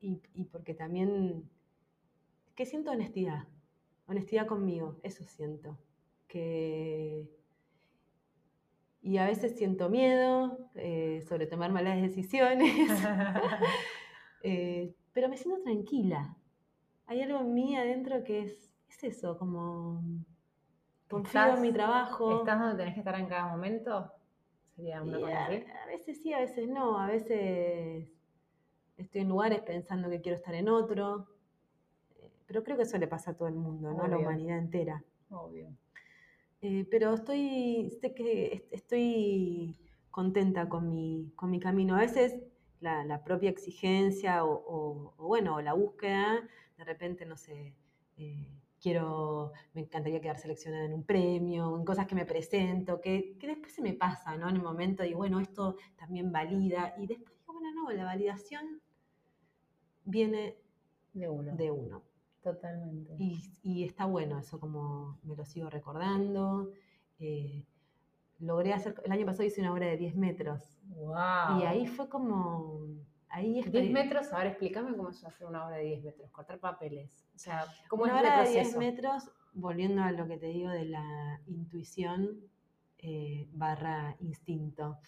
y, y porque también, que siento honestidad, honestidad conmigo, eso siento, que y a veces siento miedo eh, sobre tomar malas decisiones, eh, pero me siento tranquila. Hay algo en mí adentro que es, es eso, como confío en mi trabajo. ¿Estás donde tenés que estar en cada momento? Sería una cosa así. A veces sí, a veces no. A veces estoy en lugares pensando que quiero estar en otro. Eh, pero creo que eso le pasa a todo el mundo, ¿no? A la humanidad entera. Obvio. Eh, pero estoy, que estoy contenta con mi, con mi camino. A veces la, propia exigencia o, bueno, la búsqueda, de repente, no sé, eh, quiero, me encantaría quedar seleccionada en un premio, en cosas que me presento, que, después se me pasa, ¿no? En el momento digo, bueno, esto también valida, y después digo, bueno, no, la validación viene de uno. De uno. Totalmente. Y, está bueno eso, como me lo sigo recordando. Eh, logré hacer, el año pasado hice una obra de 10 metros. ¡Wow! Y ahí fue como... Ahí 10 metros, ahora explícame cómo es hacer una obra de 10 metros, cortar papeles. O sea, ¿cómo una obra de 10 metros, volviendo a lo que te digo de la intuición eh, barra instinto.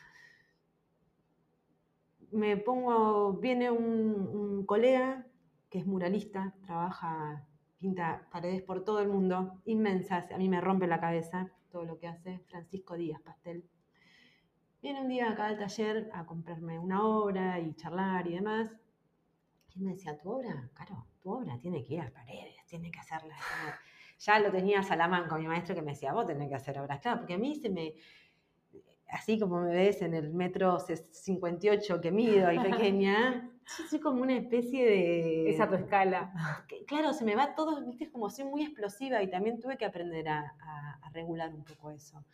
Me pongo, viene un colega que es muralista, trabaja, pinta paredes por todo el mundo, inmensas, a mí me rompe la cabeza todo lo que hace Francisco Díaz Pastel. Viene un día acá al taller a comprarme una obra y charlar y demás. Y me decía, tu obra, claro, tu obra tiene que ir a paredes, tiene que hacerla. Ya lo tenía Salamán con mi maestro que me decía, vos tenés que hacer obras. Claro, porque a mí se me, así como me ves en el metro 58 que mido y pequeña, yo soy como una especie de... Esa tu escala. claro, se me va todo, viste, como soy muy explosiva y también tuve que aprender a, regular un poco eso.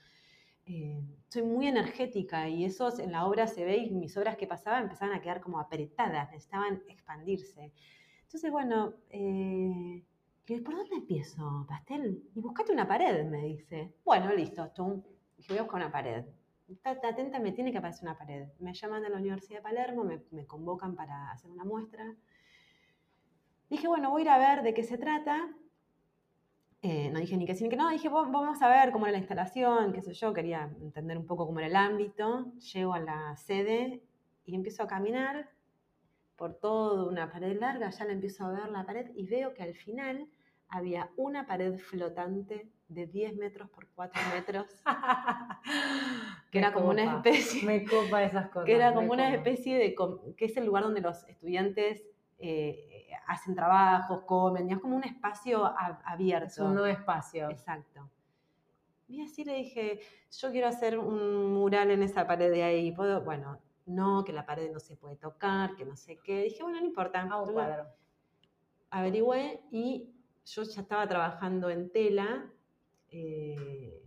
Eh, soy muy energética y eso en la obra se ve y mis obras que pasaban empezaban a quedar como apretadas, necesitaban expandirse. Entonces, bueno, eh, ¿por dónde empiezo, Pastel? Y buscate una pared, me dice. Bueno, listo, voy a buscar una pared atenta, me tiene que aparecer una pared. Me llaman a la Universidad de Palermo, me, me convocan para hacer una muestra. Dije, bueno, voy a ir a ver de qué se trata. Eh, no dije ni que sí ni que no, dije, vamos a ver cómo era la instalación, qué sé yo, quería entender un poco cómo era el ámbito. Llego a la sede y empiezo a caminar por toda una pared larga, ya la empiezo a ver la pared y veo que al final había una pared flotante de 10 metros por 4 metros, que era como una especie... Me copa esas cosas. Que era como una especie de... que es el lugar donde los estudiantes... Eh, hacen trabajos, comen, es como un espacio abierto. Es un nuevo espacio. Exacto. Y así le dije, yo quiero hacer un mural en esa pared de ahí, ¿puedo? Bueno, no, que la pared no se puede tocar, que no sé qué. Dije, bueno, no importa. Ah, un cuadro. Averigüé y yo ya estaba trabajando en tela. Eh,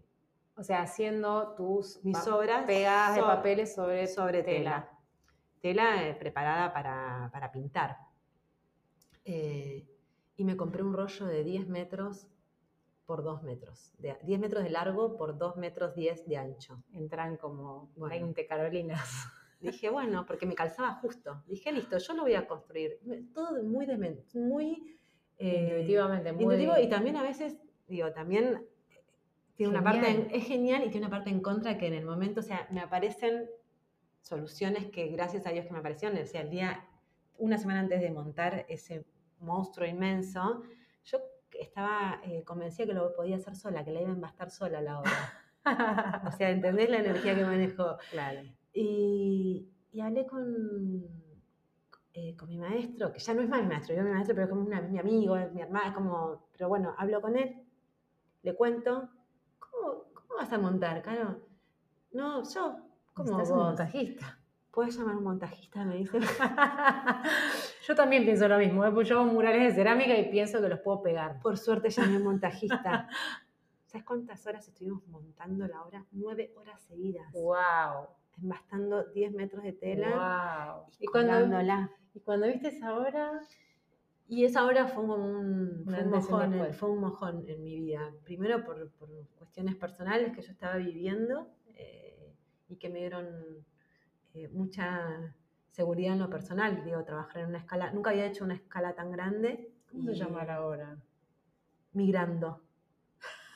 o sea, haciendo tus mis obras pegadas de papeles sobre, sobre tela. Tela, eh, preparada para, para pintar. Eh, y me compré un rollo de 10 metros por 2 metros. De, 10 metros de largo por 2 metros 10 de ancho. Entran como 20 carolinas. Dije, bueno, porque me calzaba justo. Dije, listo, yo lo voy a construir. Todo muy, muy intuitivamente, muy intuitivo y también a veces, digo, también tiene una parte, es genial y tiene una parte en contra que en el momento, o sea, me aparecen soluciones que gracias a Dios que me aparecieron, o sea, el día, una semana antes de montar ese monstruo inmenso, yo estaba eh, convencida que lo podía hacer sola, que la iba a embastar sola la obra. o sea, ¿entendés la energía que manejo? Claro. Y, hablé con, eh, con mi maestro, que ya no es más mi maestro, yo mi maestro, pero es como mi amigo, es mi hermana, es como, pero bueno, hablo con él, le cuento, ¿cómo, cómo vas a montar, Caro? No, yo, ¿cómo Estás vos? montajista. ¿Puedes llamar a un montajista? Me dice. yo también pienso lo mismo, ¿eh? pues yo hago murales de cerámica y pienso que los puedo pegar. Por suerte llamé a un montajista. ¿Sabes cuántas horas estuvimos montando la obra? Nueve horas seguidas. ¡Wow! embastando 10 metros de tela y, y cuando, y cuando viste esa obra... Y esa obra fue como un, fue un, mojón, en, fue un mojón en mi vida. Primero por, por cuestiones personales que yo estaba viviendo eh, y que me dieron eh, mucha seguridad en lo personal. Digo, trabajar en una escala, nunca había hecho una escala tan grande. ¿Cómo se llama ahora? Migrando.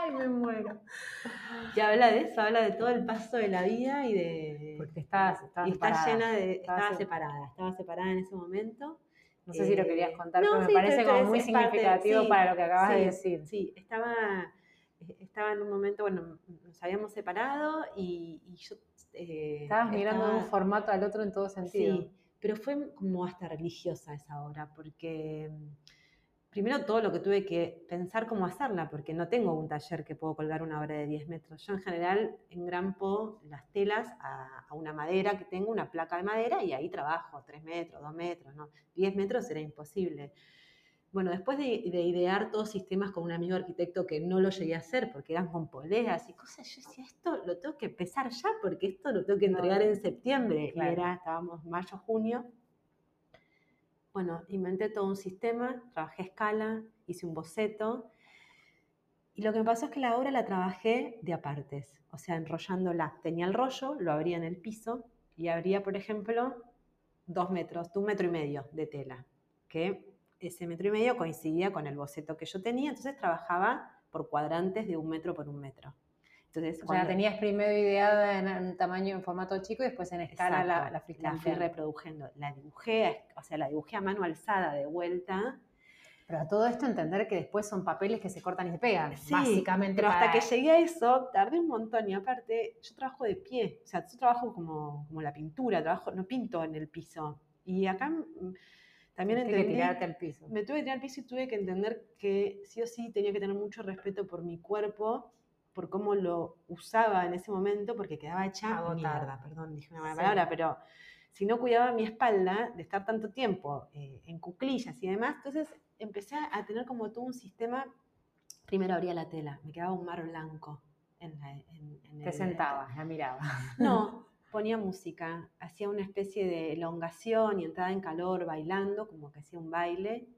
Ay, me muero. Y habla de eso, habla de todo el paso de la vida y de. Porque estabas, y está llena de. Estaba, separada, estaba separada en ese momento. No sé si lo querías eh, contar, pero me parece como muy significativo para lo que acabas de decir. Sí, estaba, estaba en un momento, bueno, nos habíamos separado y, yo. Eh, Estabas mirando de un formato al otro en todo sentido. Sí, pero fue como hasta religiosa esa obra, porque primero todo lo que tuve que pensar cómo hacerla, porque no tengo un taller que puedo colgar una obra de 10 metros. Yo en general engrampo las telas a, una madera que tengo, una placa de madera, y ahí trabajo 3 metros, 2 metros, ¿no? 10 metros era imposible. Bueno, después de, idear todos sistemas con un amigo arquitecto que no lo llegué a hacer porque eran con poleas y cosas, yo decía, esto lo tengo que empezar ya porque esto lo tengo que entregar en septiembre. Y era, estábamos mayo, junio, bueno, inventé todo un sistema, trabajé escala, hice un boceto. Y lo que me pasó es que la obra la trabajé de apartes, o sea, enrollándola. Tenía el rollo, lo abría en el piso y abría, por ejemplo, dos metros, un metro y medio de tela, que ese metro y medio coincidía con el boceto que yo tenía, entonces trabajaba por cuadrantes de un metro por un metro. Entonces, o sea, tenías primero ideada en un tamaño, en formato chico y después en escala la, la, la fui reproduciendo. La dibujé, o sea, la dibujé a mano alzada de vuelta. Pero a todo esto entender que después son papeles que se cortan y se pegan, sí, básicamente. Pero hasta que llegué a eso, tardé un montón. Y aparte, yo trabajo de pie. O sea, yo trabajo como, como la pintura, trabajo, no pinto en el piso. Y acá mm, también entendí... que tirarte al piso. Me tuve que tirar al piso y tuve que entender que sí o sí tenía que tener mucho respeto por mi cuerpo por cómo lo usaba en ese momento, porque quedaba hecha mierda, perdón, dije una mala palabra, pero si no cuidaba mi espalda de estar tanto tiempo eh, en cuclillas y demás, entonces empecé a tener como todo un sistema, primero abría la tela, me quedaba un mar blanco. En, la, Te sentabas, la miraba. No, ponía música, hacía una especie de elongación y entrada en calor bailando, como que hacía un baile.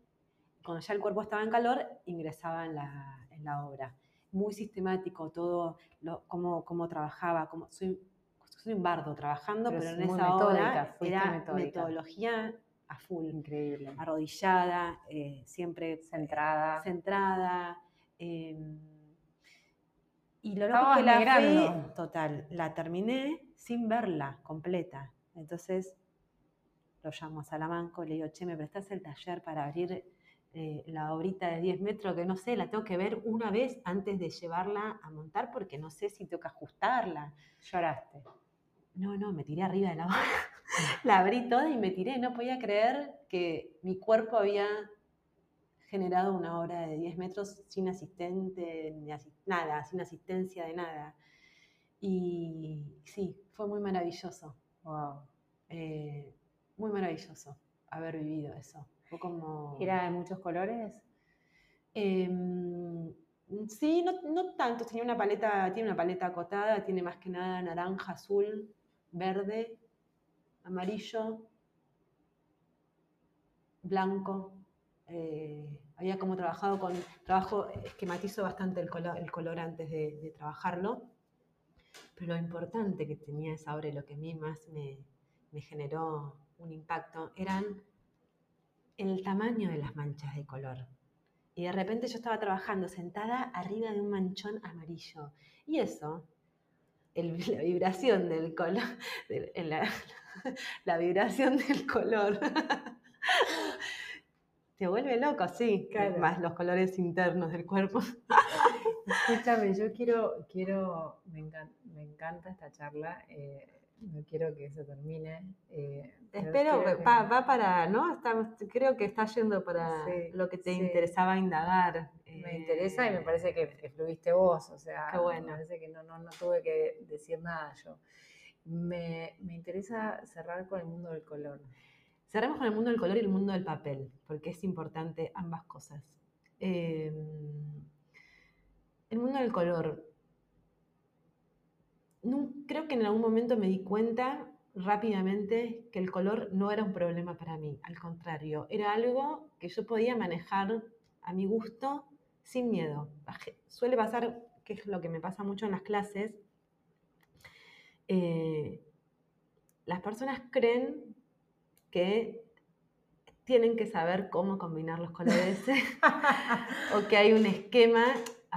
Cuando ya el cuerpo estaba en calor, ingresaba en la, en la obra muy sistemático todo, lo, cómo, cómo trabajaba, como soy, soy un bardo trabajando, pero, en esa hora era metodología a full. Increíble. Arrodillada, eh, siempre centrada. Centrada. Em, y lo loco que la fe, total, la terminé sin verla completa. Entonces lo llamo a Salamanco y le digo, che, ¿me prestás el taller para abrir eh, la obrita de 10 metros? Que no sé, la tengo que ver una vez antes de llevarla a montar porque no sé si tengo que ajustarla. Lloraste. No, no, me tiré arriba de la obra. la abrí toda y me tiré. No podía creer que mi cuerpo había generado una obra de 10 metros sin asistente, ni nada, sin asistencia de nada. Y sí, fue muy maravilloso. Wow. Eh, muy maravilloso haber vivido eso. Como... ¿Era de muchos colores? Em, sí, no, no, tanto. Tenía una paleta, tiene una paleta acotada, tiene más que nada naranja, azul, verde, amarillo, blanco. Eh, había como trabajado con, trabajo, esquematizo bastante el color, el color antes de, trabajarlo, pero lo importante que tenía esa obra y lo que a mí más me, me generó un impacto eran el tamaño de las manchas de color. Y de repente yo estaba trabajando sentada arriba de un manchón amarillo. Y eso, la vibración del color, la, la, vibración del color, te vuelve loco, sí, más los colores internos del cuerpo. Escúchame, yo quiero, quiero, me, encanta, esta charla. Eh, no quiero que se termine. Eh, Espero, va, para, ¿no? creo que está yendo para lo que te interesaba indagar. Me interesa y me parece que, fluiste vos, o sea, me parece que no, no, no tuve que decir nada yo. Me, me, interesa cerrar con el mundo del color. Cerremos con el mundo del color y el mundo del papel, porque es importante ambas cosas. Eh, el mundo del color creo que en algún momento me di cuenta rápidamente que el color no era un problema para mí, al contrario, era algo que yo podía manejar a mi gusto sin miedo. Suele pasar, que es lo que me pasa mucho en las clases, eh, las personas creen que tienen que saber cómo combinar los colores o que hay un esquema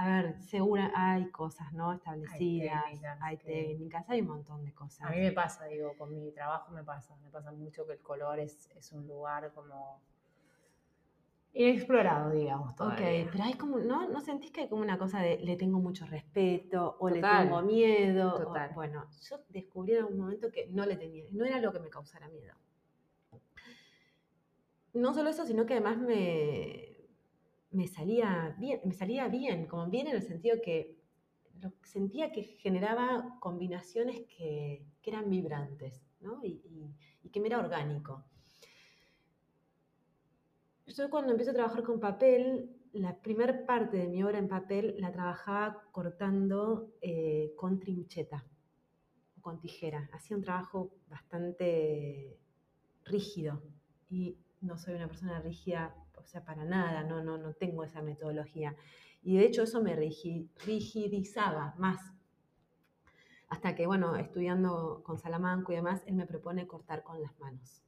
a ver, segura hay cosas, ¿no? Establecidas, hay técnicas, hay, un montón de cosas. A mí me pasa, digo, con mi trabajo me pasa, me pasa mucho que el color es, es un lugar como inexplorado, digamos. Todavía. Ok, pero hay como, ¿no? ¿no sentís que hay como una cosa de le tengo mucho respeto o le tengo miedo? Total. bueno, yo descubrí en algún momento que no le tenía, no era lo que me causara miedo. No solo eso, sino que además me, me salía bien, me salía bien, como bien en el sentido que sentía que generaba combinaciones que, eran vibrantes y, que me era orgánico. Yo cuando empiezo a trabajar con papel, la primera parte de mi obra en papel la trabajaba cortando eh, con trincheta o con tijera. Hacía un trabajo bastante rígido y no soy una persona rígida o sea, para nada, no, no, no tengo esa metodología. Y de hecho eso me rigidizaba más. Hasta que, bueno, estudiando con Salamanco y demás, él me propone cortar con las manos.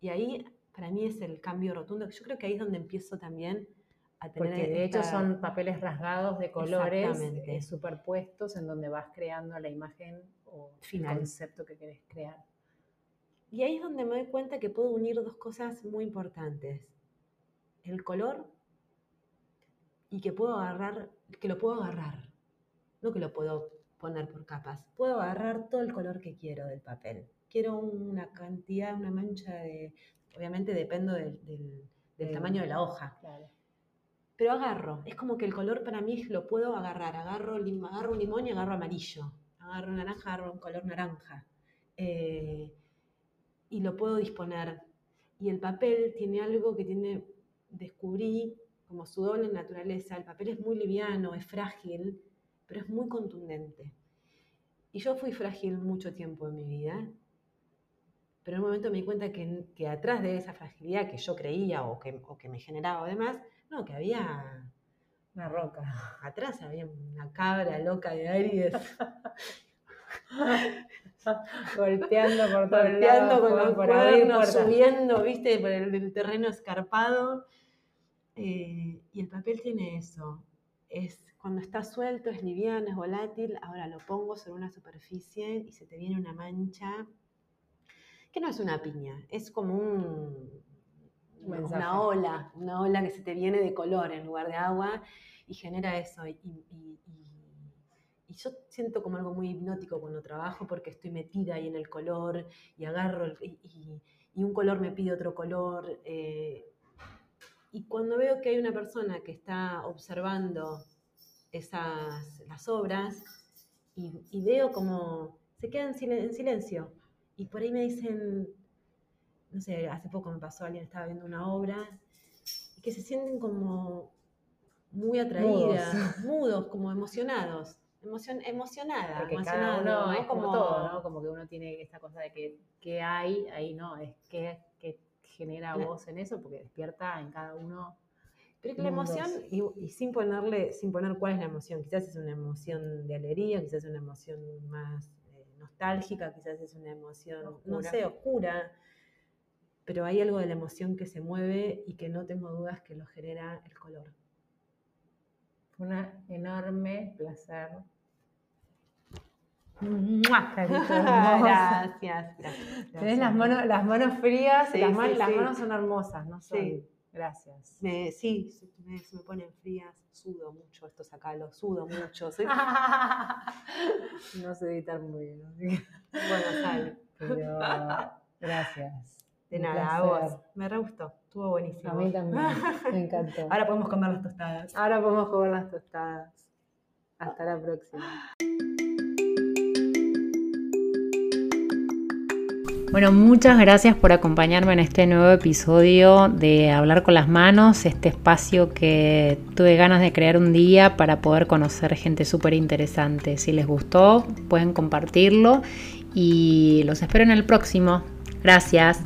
Y ahí, para mí, es el cambio rotundo. Yo creo que ahí es donde empiezo también a tener... Porque de hecho son papeles rasgados de colores eh, superpuestos en donde vas creando la imagen o Final. el concepto que querés crear. Y ahí es donde me doy cuenta que puedo unir dos cosas muy importantes el color y que puedo agarrar, que lo puedo agarrar, no que lo puedo poner por capas, puedo agarrar todo el color que quiero del papel. Quiero una cantidad, una mancha de, obviamente dependo del, tamaño de la hoja. Pero agarro, es como que el color para mí lo puedo agarrar, agarro, agarro un limón y agarro amarillo, agarro naranja, agarro un color naranja. Eh, y lo puedo disponer. Y el papel tiene algo que tiene descubrí como su doble naturaleza, el papel es muy liviano, es frágil, pero es muy contundente. Y yo fui frágil mucho tiempo en mi vida, pero en un momento me di cuenta que, que atrás de esa fragilidad que yo creía o que, o que me generaba además, no, que había Una roca. Atrás había una cabra loca de Aries. Golpeando por todo Golpeando con los cuernos, subiendo, viste, por el, terreno escarpado. Eh, y el papel tiene eso. Es cuando está suelto, es liviano, es volátil. Ahora lo pongo sobre una superficie y se te viene una mancha que no es una piña, es como un, una ola, una ola que se te viene de color en lugar de agua y genera eso. Y, yo siento como algo muy hipnótico cuando trabajo porque estoy metida ahí en el color y agarro y, un color me pide otro color. Eh, y cuando veo que hay una persona que está observando esas, las obras y, veo como se quedan en silencio y por ahí me dicen, no sé, hace poco me pasó, alguien estaba viendo una obra y que se sienten como muy atraídas, mudos, como emocionados. Emocion, emocionada, Porque cada uno es como, todo, ¿no? Como que uno tiene esta cosa de que, hay, ahí no, es que, que genera voz en eso, porque despierta en cada uno. Pero que la emoción, y, y, sin ponerle, sin poner cuál es la emoción, quizás es una emoción de alegría, quizás es una emoción más eh, nostálgica, quizás es una emoción, no sé, oscura, pero hay algo de la emoción que se mueve y que no tengo dudas que lo genera el color. Un enorme placer. gracias, gracias, Tenés las manos, las manos frías, las, manos son hermosas, ¿no? Sí. Gracias. sí, se me, ponen frías, sudo mucho, esto sacalo, sudo mucho. no sé editar muy bien. Bueno, sale. Pero gracias. De nada, a vos. Me re gustó. Estuvo buenísimo. A mí también. Me encantó. Ahora podemos comer las tostadas. Ahora podemos comer las tostadas. Hasta la próxima. Bueno, muchas gracias por acompañarme en este nuevo episodio de Hablar con las Manos, este espacio que tuve ganas de crear un día para poder conocer gente súper interesante. Si les gustó, pueden compartirlo y los espero en el próximo. Gracias.